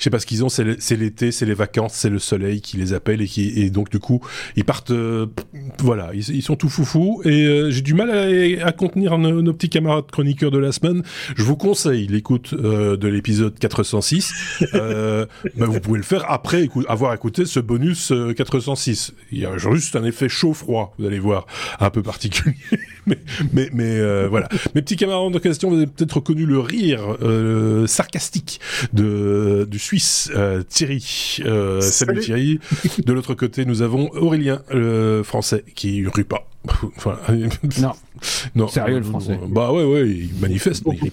je sais pas ce qu'ils ont, c'est l'été, c'est les vacances, c'est le soleil qui les appelle et qui et donc du coup ils partent, euh, voilà, ils, sont tout foufou et euh, j'ai du mal à, contenir nos, petits camarades chroniqueurs de la semaine. Je vous conseille l'écoute euh, de l'épisode 406. euh, bah, vous pouvez le faire après avoir écouté ce bonus 406. Il y a juste un effet chaud-froid, vous allez voir, un peu particulier. mais mais, mais voilà. Mes petits camarades de question, vous avez peut-être reconnu le rire sarcastique de du Suisse Thierry. salut. salut Thierry. De l'autre côté, nous avons Aurélien, le français, qui rue pas. Enfin, non. non. Sérieux le français. Bah ouais, ouais, il manifeste. mais il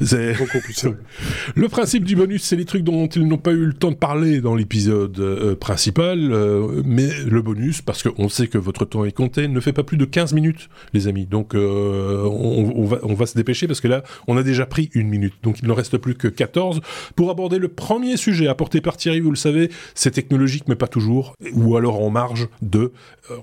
c'est le principe du bonus, c'est les trucs dont ils n'ont pas eu le temps de parler dans l'épisode euh, principal, euh, mais le bonus, parce qu'on sait que votre temps est compté, ne fait pas plus de 15 minutes, les amis. Donc euh, on, on, va, on va se dépêcher parce que là, on a déjà pris une minute. Donc il ne reste plus que 14 pour aborder le premier sujet apporté par Thierry. Vous le savez, c'est technologique, mais pas toujours, ou alors en marge de.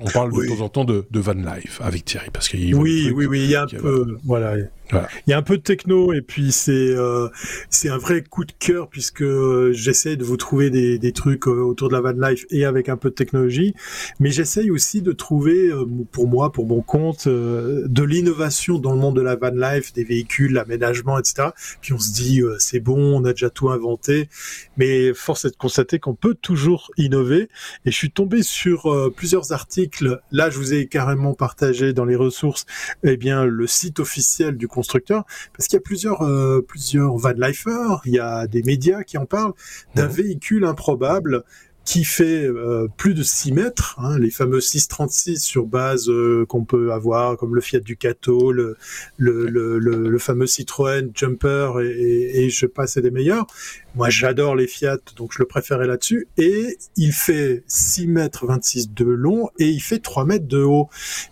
on parle de temps en temps de, de Van Life avec Thierry parce qu'il oui oui oui il y a un peu voilà il y a un peu de techno et puis c'est euh, c'est un vrai coup de cœur puisque j'essaie de vous trouver des, des trucs euh, autour de la van life et avec un peu de technologie, mais j'essaye aussi de trouver euh, pour moi, pour mon compte, de l'innovation dans le monde de la van life, des véhicules, l'aménagement, etc. Puis on se dit c'est bon, on a déjà tout inventé, mais force est de constater qu'on peut toujours innover. Et je suis tombé sur plusieurs articles. Là, je vous ai carrément partagé dans les ressources, eh bien le site officiel du constructeurs, parce qu'il y a plusieurs euh, plusieurs van lifers, il y a des médias qui en parlent d'un véhicule improbable qui fait euh, plus de 6 mètres, hein, les fameux 636 sur base euh, qu'on peut avoir comme le Fiat Ducato, le, le, le, le, fameux Citroën Jumper et, et, je passe des meilleurs. Moi j'adore les Fiat donc je le préférais là-dessus. Et il fait 6 mètres 26 de long et il fait 3 mètres de haut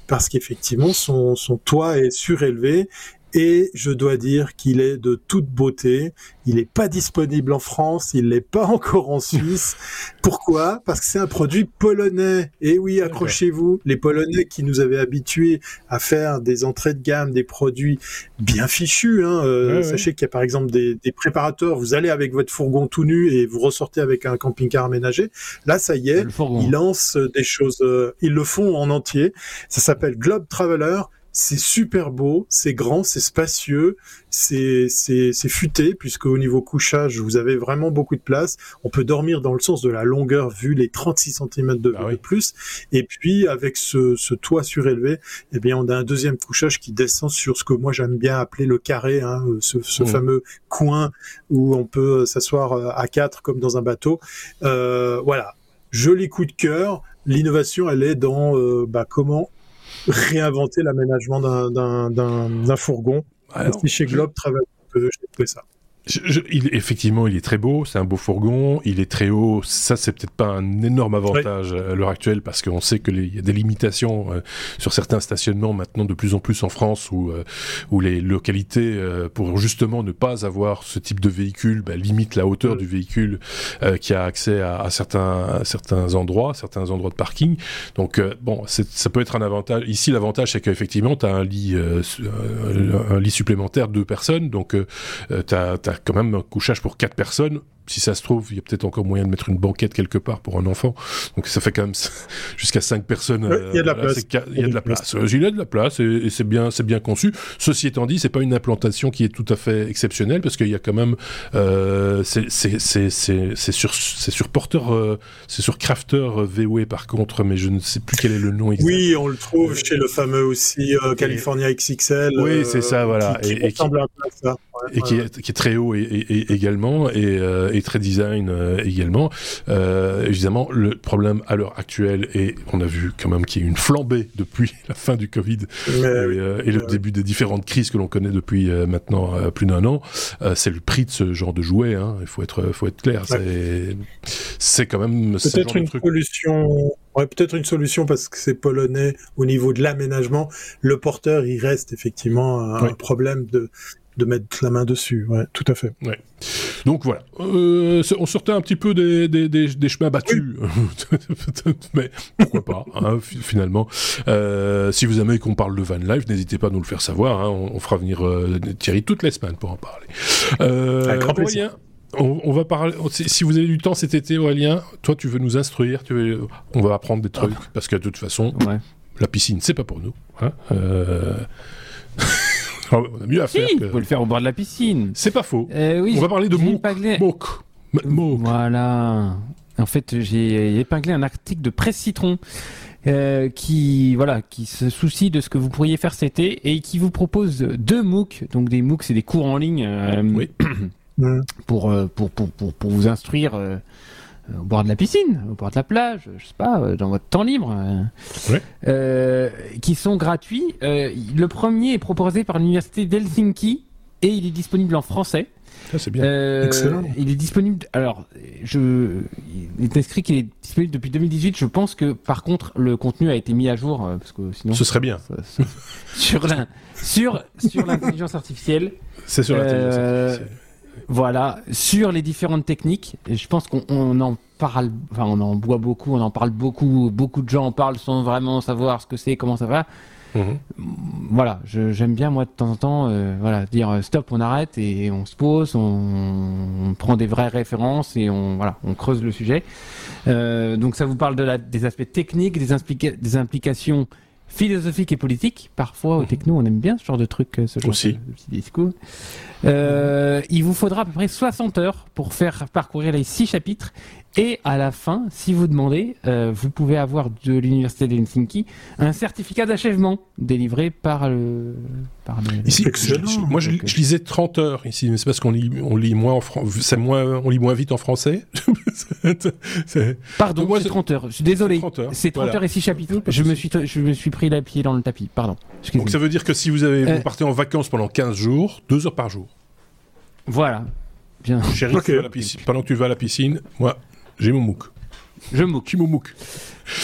parce qu'effectivement son, son toit est surélevé et je dois dire qu'il est de toute beauté. Il n'est pas disponible en France, il n'est pas encore en Suisse. Pourquoi? Parce que c'est un produit polonais. Et oui, accrochez-vous, les Polonais qui nous avaient habitués à faire des entrées de gamme, des produits bien fichus. Hein. Euh, sachez qu'il y a par exemple des, des, préparateurs, vous allez avec votre fourgon tout nu et vous ressortez avec un camping-car aménagé. Là, ça y est, ils lancent des choses, euh, ils le font en entier. Ça s'appelle Globe Traveler c'est super beau, c'est grand, c'est spacieux, c'est c'est c'est futé puisque au niveau couchage, vous avez vraiment beaucoup de place. On peut dormir dans le sens de la longueur vu les 36 cm de, ah plus. Et puis avec ce, ce toit surélevé, eh bien on a un deuxième couchage qui descend sur ce que moi j'aime bien appeler le carré, hein, ce, ce mmh. fameux coin où on peut s'asseoir euh, à quatre comme dans un bateau. Euh, voilà, joli coup de cœur. L'innovation, elle est dans euh, bah, comment réinventer l'aménagement d'un fourgon. Alors, chez Globe travaille que j'ai trouvé ça il, effectivement, il est très beau, c'est un beau fourgon, il est très haut. Ça, c'est peut-être pas un énorme avantage à l'heure actuelle parce qu'on sait qu'il y a des limitations euh, sur certains stationnements maintenant de plus en plus en France où, euh, où les localités, euh, pour justement ne pas avoir ce type de véhicule, bah, limitent la hauteur du véhicule qui a accès à, à, certains, certains endroits, certains endroits de parking. Donc, bon, ça peut être un avantage. Ici, l'avantage, c'est qu'effectivement, tu as un lit, un lit supplémentaire de deux personnes, donc tu as quand même un couchage pour quatre personnes si ça se trouve, il y a peut-être encore moyen de mettre une banquette quelque part pour un enfant. Donc ça fait quand même jusqu'à 5 personnes. il y a de la place. Il y a de la place. Il y a de la place et, c'est bien, c'est bien conçu. Ceci étant dit, c'est pas une implantation qui est tout à fait exceptionnelle parce qu'il y a quand même, euh, c'est sur, c'est sur porteur, euh, c'est sur crafter VW par contre, mais je ne sais plus quel est le nom exact. Oui, on le trouve chez le fameux aussi euh, California XXL. Oui, c'est ça, voilà. Qui, et, qui, et qui, est, qui, est, très haut et, également et et très design euh, également. Euh, évidemment, le problème à l'heure actuelle, et on a vu quand même qu'il y a une flambée depuis la fin du Covid euh, et, le début des différentes crises que l'on connaît depuis maintenant plus d'un an, c'est le prix de ce genre de jouet. Hein. Il faut être, faut être clair. C'est quand même peut-être une solution. Ouais, peut-être une solution parce que c'est polonais au niveau de l'aménagement. Le porteur, il reste effectivement un problème de de mettre la main dessus. Ouais, tout à fait. Ouais. Donc voilà, euh, on sortait un petit peu des, des, des, des chemins battus, mais pourquoi pas, hein, finalement. Euh, si vous aimez qu'on parle de van life, n'hésitez pas à nous le faire savoir. Hein, on, fera venir euh, Thierry toutes les semaines pour en parler. Euh, on, va parler. Si vous avez du temps cet été, Aurélien, toi, tu veux nous instruire, tu veux, on va apprendre des trucs, ah. parce que de toute façon, la piscine, c'est pas pour nous. Hein euh, on a mieux à faire. Que... Vous le faire au bord de la piscine. C'est pas faux. Euh, oui, on va parler de MOOC. Voilà. En fait, j'ai épinglé un article de Presse Citron. Euh, qui voilà, qui se soucie de ce que vous pourriez faire cet été et qui vous propose deux MOOC. Donc des MOOC, c'est des cours en ligne oui. pour, pour, pour, pour, pour vous instruire au bord de la piscine, au bord de la plage, je sais pas, euh, dans votre temps libre, euh, euh, qui sont gratuits. le premier est proposé par l'université d'Helsinki et il est disponible en français. Ça c'est bien. Excellent. Il est disponible. Alors, je, il est inscrit qu'il est disponible depuis 2018. Je pense que par contre le contenu a été mis à jour parce que sinon. Ce serait bien. sur sur sur l'intelligence artificielle. C'est sur l'intelligence artificielle. Voilà, sur les différentes techniques. Et je pense qu'on en parle, enfin on en boit beaucoup, on en parle beaucoup, beaucoup de gens en parlent sans vraiment savoir ce que c'est, comment ça va. Mhm. Voilà, j'aime bien moi de temps en temps, euh, voilà, dire euh, stop, on arrête et on se pose, on, prend des vraies références et on voilà, on creuse le sujet. Euh, donc ça vous parle de la, des aspects techniques, des, des implications philosophiques et politiques. Parfois, au mhm. techno, on aime bien ce genre de truc, ce genre Aussi. de, discours. Euh, il vous faudra à peu près 60 heures pour faire parcourir les 6 chapitres. Et à la fin, si vous demandez, euh, vous pouvez avoir de l'université d'Helsinki un certificat d'achèvement délivré par le. Par Ici, moi, je, lisais 30 heures ici, mais c'est parce qu'on lit, on lit moins en c'est moins, on lit moins vite en français. Pardon, c'est 30 heures. Je suis désolé. C'est 30 heures et 6 chapitres. Je me suis, je me suis pris la pied dans le tapis. Pardon. Donc ça veut dire que si vous avez, vous euh, partez en vacances pendant 15 jours, 2 heures par jour. Voilà. Bien. Chérie, pendant que tu vas à la piscine, moi, j'ai mon MOOC. Je MOOC. Tu MOOC.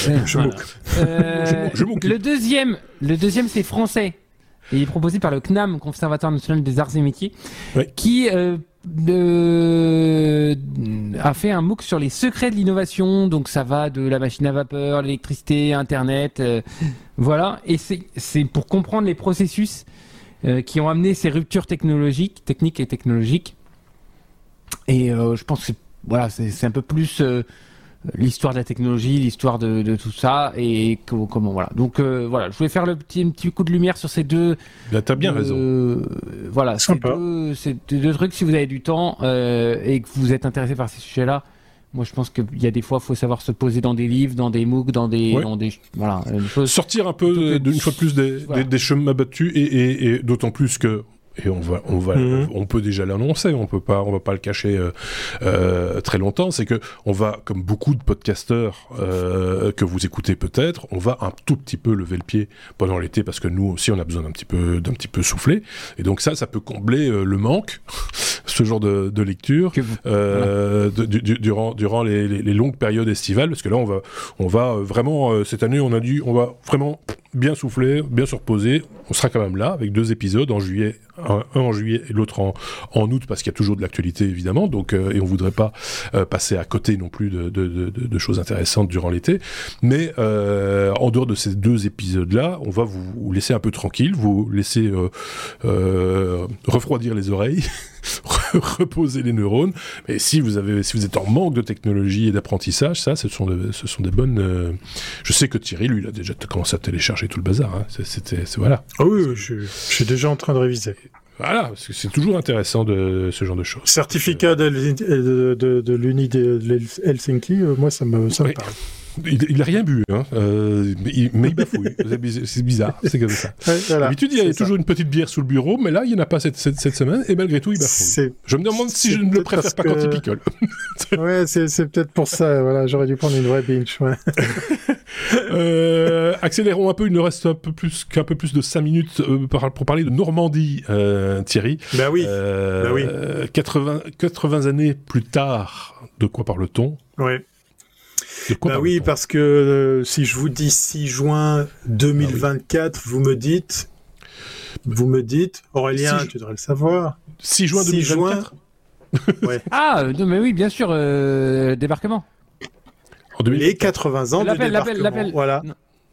Euh, je, euh, je, Le deuxième, le deuxième c'est français. il est proposé par le CNAM, Conservatoire national des arts et métiers, qui euh, a fait un MOOC sur les secrets de l'innovation. Donc ça va de la machine à vapeur, l'électricité, Internet, voilà. Et c'est pour comprendre les processus euh, qui ont amené ces ruptures technologiques, techniques et technologiques. Et euh, je pense que voilà, c'est un peu plus euh, l'histoire de la technologie, l'histoire de, tout ça et comment voilà. Donc voilà, je voulais faire le petit, petit coup de lumière sur ces deux. Là, t'as bien raison. Voilà, ces deux, ces deux, trucs. Si vous avez du temps et que vous êtes intéressé par ces sujets-là, moi, je pense qu'il y a des fois, il faut savoir se poser dans des livres, dans des MOOC, dans des, dans des voilà. Sortir un peu, d'une fois de plus, des, des, chemins battus, et, et, et d'autant plus que et on va, on va, mhm. on peut déjà l'annoncer, on peut pas, on va pas le cacher euh, euh, très longtemps. C'est que on va, comme beaucoup de podcasteurs euh, que vous écoutez peut-être, on va un tout petit peu lever le pied pendant l'été parce que nous aussi on a besoin d'un petit peu, d'un petit peu souffler. Et donc ça, ça peut combler le manque, ce genre de, de lecture durant durant les, les, longues périodes estivales, parce que là on va, on va vraiment cette année on a dû, on va vraiment bien souffler, bien se reposer. On sera quand même là avec deux épisodes en juillet, un, en juillet et l'autre en, en, août parce qu'il y a toujours de l'actualité évidemment. Donc euh, et on voudrait pas euh, passer à côté non plus de, de, choses intéressantes durant l'été. Mais euh, en dehors de ces deux épisodes là, on va vous, laisser un peu tranquille, vous laisser refroidir les oreilles. reposer les neurones. Mais si vous avez, si vous êtes en manque de technologie et d'apprentissage, ça, ce sont, ce sont des bonnes. Je sais que Thierry, lui, a déjà commencé à télécharger tout le bazar. Hein. Voilà. Ah oui, je, suis déjà en train de réviser. Voilà, c'est toujours intéressant de ce genre de choses. Certificat de, de, de, de l'Uni de Helsinki, euh, moi ça me, ça me parle. Il, n'a rien bu, hein. Euh, mais, il, bafouille. c'est bizarre, c'est comme ça. Ouais, tu dis, il y a toujours une petite bière sous le bureau, mais là, il n'y en a pas cette, cette, semaine, et malgré tout, il bafouille. Je me demande si je ne le préfère pas quand il picole. ouais, c'est peut-être pour ça. Voilà, j'aurais dû prendre une vraie binge. euh, accélérons un peu. Il nous reste un peu plus qu'un peu plus de 5 minutes euh, pour parler de Normandie, euh, Thierry. Ben oui. Ben oui. 80, 80 années plus tard, de quoi parle-t-on? Ouais. Bah oui, parce que euh, si je vous dis 6 juin 2024, vous me dites, vous me dites, Aurélien, tu devrais le savoir. 6 juin 2024 ouais. Ah, mais oui, bien sûr, débarquement. Les 80 ans de débarquement. Voilà.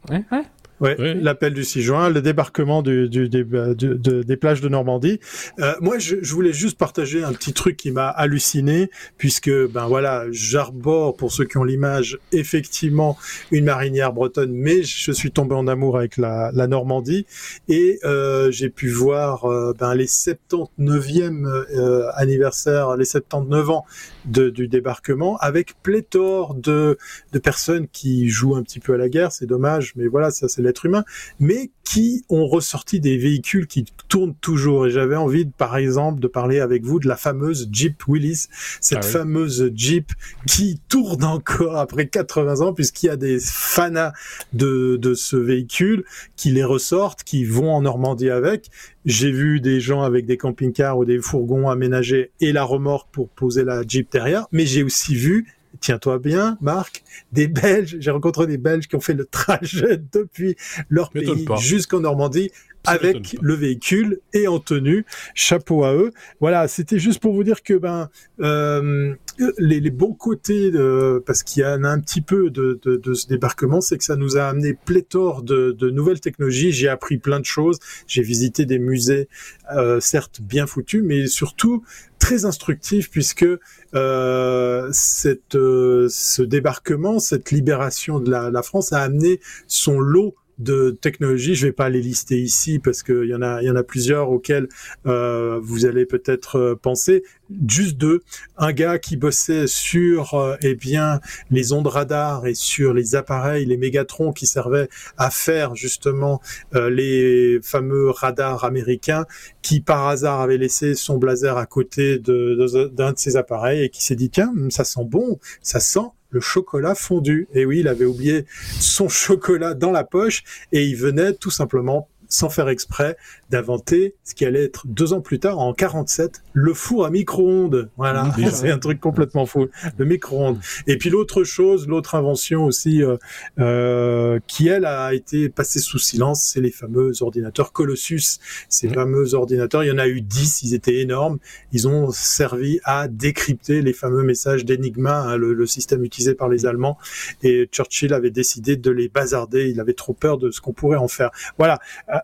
Ouais, ouais. Ouais, l'appel du 6 juin, le débarquement du, du, des, des plages de Normandie. Euh, moi, je, je, voulais juste partager un petit truc qui m'a halluciné, puisque ben voilà, j'arbore pour ceux qui ont l'image effectivement une marinière bretonne, mais je suis tombé en amour avec la, la Normandie. Et euh, j'ai pu voir euh, ben, les 79e euh, anniversaire, les 79 ans de, du débarquement, avec pléthore de, de personnes qui jouent un petit peu à la guerre, c'est dommage, mais voilà, ça c'est l'être humain, mais qui ont ressorti des véhicules qui tournent toujours. Et j'avais envie, de, par exemple, de parler avec vous de la fameuse Jeep Willis, cette ah fameuse Jeep qui tourne encore après 80 ans, puisqu'il y a des fanas de, de ce véhicule qui les ressortent, qui vont en Normandie avec. J'ai vu des gens avec des camping-cars ou des fourgons aménagés et la remorque pour poser la Jeep derrière, mais j'ai aussi vu tiens-toi bien, Marc, des Belges, j'ai rencontré des Belges qui ont fait le trajet depuis leur pays jusqu'en Normandie avec le véhicule et en tenue. Chapeau à eux. Voilà, c'était juste pour vous dire que ben euh, les, les, bons côtés, de, parce qu'il y en a un petit peu de, de, de ce débarquement, c'est que ça nous a amené pléthore de, de nouvelles technologies. J'ai appris plein de choses. J'ai visité des musées, euh, certes bien foutus, mais surtout très instructifs puisque euh, cette, euh, ce débarquement, cette libération de la France a amené son lot de technologies. Je vais pas les lister ici parce qu'il y en a, y en a plusieurs auxquels euh, vous allez peut-être euh, penser. Juste deux. Un gars qui bossait sur euh, eh bien les ondes radar et sur les appareils, les mégatrons qui servaient à faire justement euh, les fameux radars américains, qui par hasard avait laissé son blazer à côté d'un de, de, de ses appareils et qui s'est dit tiens ça sent bon, ça sent le chocolat fondu. Et oui, il avait oublié son chocolat dans la poche et il venait tout simplement sans faire exprès, d'inventer ce qui allait être deux ans plus tard, en 47, le four à micro-ondes. Voilà, c'est un truc complètement fou, le micro-ondes. Et puis l'autre chose, l'autre invention aussi, euh, euh, qui elle a été passée sous silence, c'est les fameux ordinateurs Colossus. Ces fameux ordinateurs, il y en a eu dix, ils étaient énormes. Ils ont servi à décrypter les fameux messages d'Enigma, hein, le, le, système utilisé par les Allemands. Et Churchill avait décidé de les bazarder. Il avait trop peur de ce qu'on pourrait en faire. Voilà.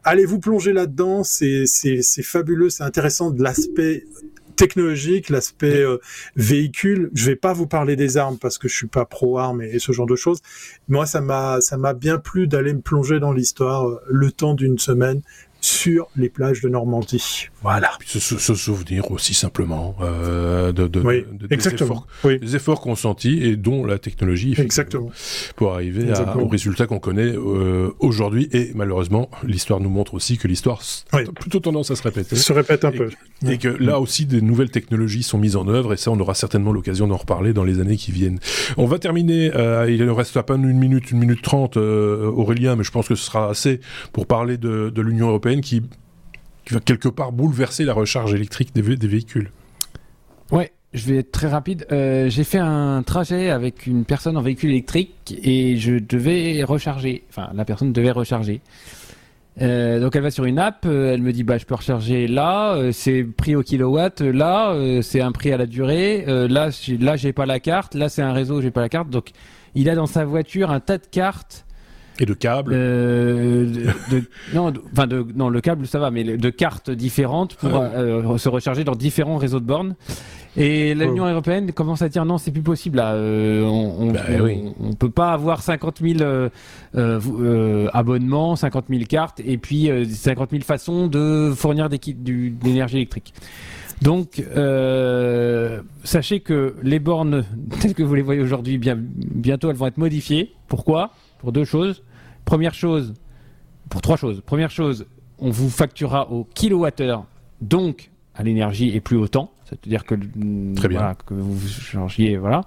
Allez-vous plonger là-dedans, c'est fabuleux, c'est intéressant de l'aspect technologique, l'aspect euh, véhicule. Je vais pas vous parler des armes parce que je suis pas pro armes et, ce genre de choses. Moi, ça m'a ça m'a bien plu d'aller me plonger dans l'histoire euh, le temps d'une semaine sur les plages de Normandie. Voilà. se, se, souvenir aussi simplement euh, de, de, oui, de, des efforts, oui. des efforts consentis et dont la technologie exactement pour arriver exactement. À, au résultat qu'on connaît euh, aujourd'hui et malheureusement l'histoire nous montre aussi que l'histoire oui. a plutôt tendance à se répéter se répète un et, peu et que là aussi des nouvelles technologies sont mises en œuvre et ça on aura certainement l'occasion d'en reparler dans les années qui viennent on va terminer euh, il ne reste à peine une minute une minute trente Aurélien mais je pense que ce sera assez pour parler de, de l'Union européenne qui qui va quelque part bouleverser la recharge électrique des, vé des véhicules. Ouais, je vais être très rapide. Euh, j'ai fait un trajet avec une personne en véhicule électrique et je devais recharger. Enfin, la personne devait recharger. Euh, donc elle va sur une app, euh, elle me dit bah je peux recharger là, c'est prix au kilowatt, là c'est un prix à la durée, là là j'ai pas la carte, là c'est un réseau j'ai pas la carte. Donc il a dans sa voiture un tas de cartes et de câbles euh, de, de, non, enfin de, non, le câble ça va, mais de cartes différentes pour ah. euh, se recharger dans différents réseaux de bornes. Et l'Union oh. européenne commence à dire non, c'est plus possible là. Euh, on, on, bah, on, oui. on, peut pas avoir 50 000 euh, euh, abonnements, 50 000 cartes et puis 50 000 façons de fournir des kits d'énergie électrique. Donc, euh, sachez que les bornes telles que vous les voyez aujourd'hui, bien, bientôt elles vont être modifiées. Pourquoi? Pour deux choses. Première chose, pour trois choses. Première chose, on vous facturera au kilowattheure, donc à l'énergie et plus au temps. C'est-à-dire que, Très bien. Voilà, que vous changiez, voilà.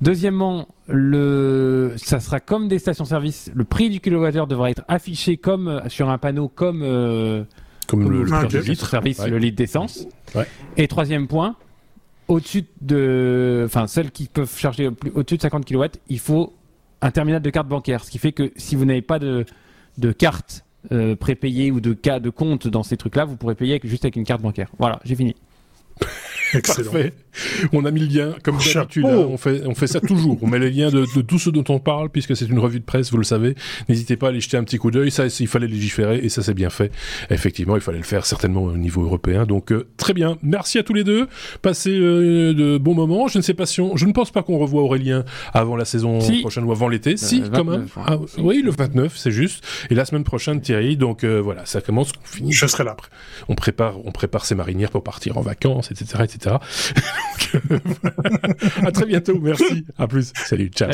Deuxièmement, le, ça sera comme des stations-service. Le prix du kilowattheure devra être affiché comme sur un panneau, comme euh, comme, comme le, le, le litre, service, ouais. le litre d'essence. Ouais. Et troisième point, au-dessus de, enfin celles qui peuvent charger au-dessus de 50 kW, il faut un terminal de carte bancaire. Ce qui fait que si vous n'avez pas de, de carte euh, prépayée ou de cas de compte dans ces trucs-là, vous pourrez payer juste avec une carte bancaire. Voilà, j'ai fini. Parfait. On a mis le lien, comme d'habitude. Hein. on, fait, on fait ça toujours. On met les liens de, de tout ce dont on parle, puisque c'est une revue de presse, vous le savez. N'hésitez pas à aller jeter un petit coup d'œil. Ça, il fallait légiférer, et ça, c'est bien fait. Effectivement, il fallait le faire certainement au niveau européen. Donc, euh, très bien. Merci à tous les deux. Passez euh, de bons moments. Je ne sais pas si on... Je ne pense pas qu'on revoit Aurélien avant la saison prochaine ou avant l'été. si, quand même. Ah, oui, le 29, c'est juste. Et la semaine prochaine, Thierry. Donc, euh, voilà, ça commence. On finit. Je serai là. On prépare, on prépare ses marinières pour partir en vacances, etc., etc. à très bientôt. Merci. À plus. Salut. Ciao.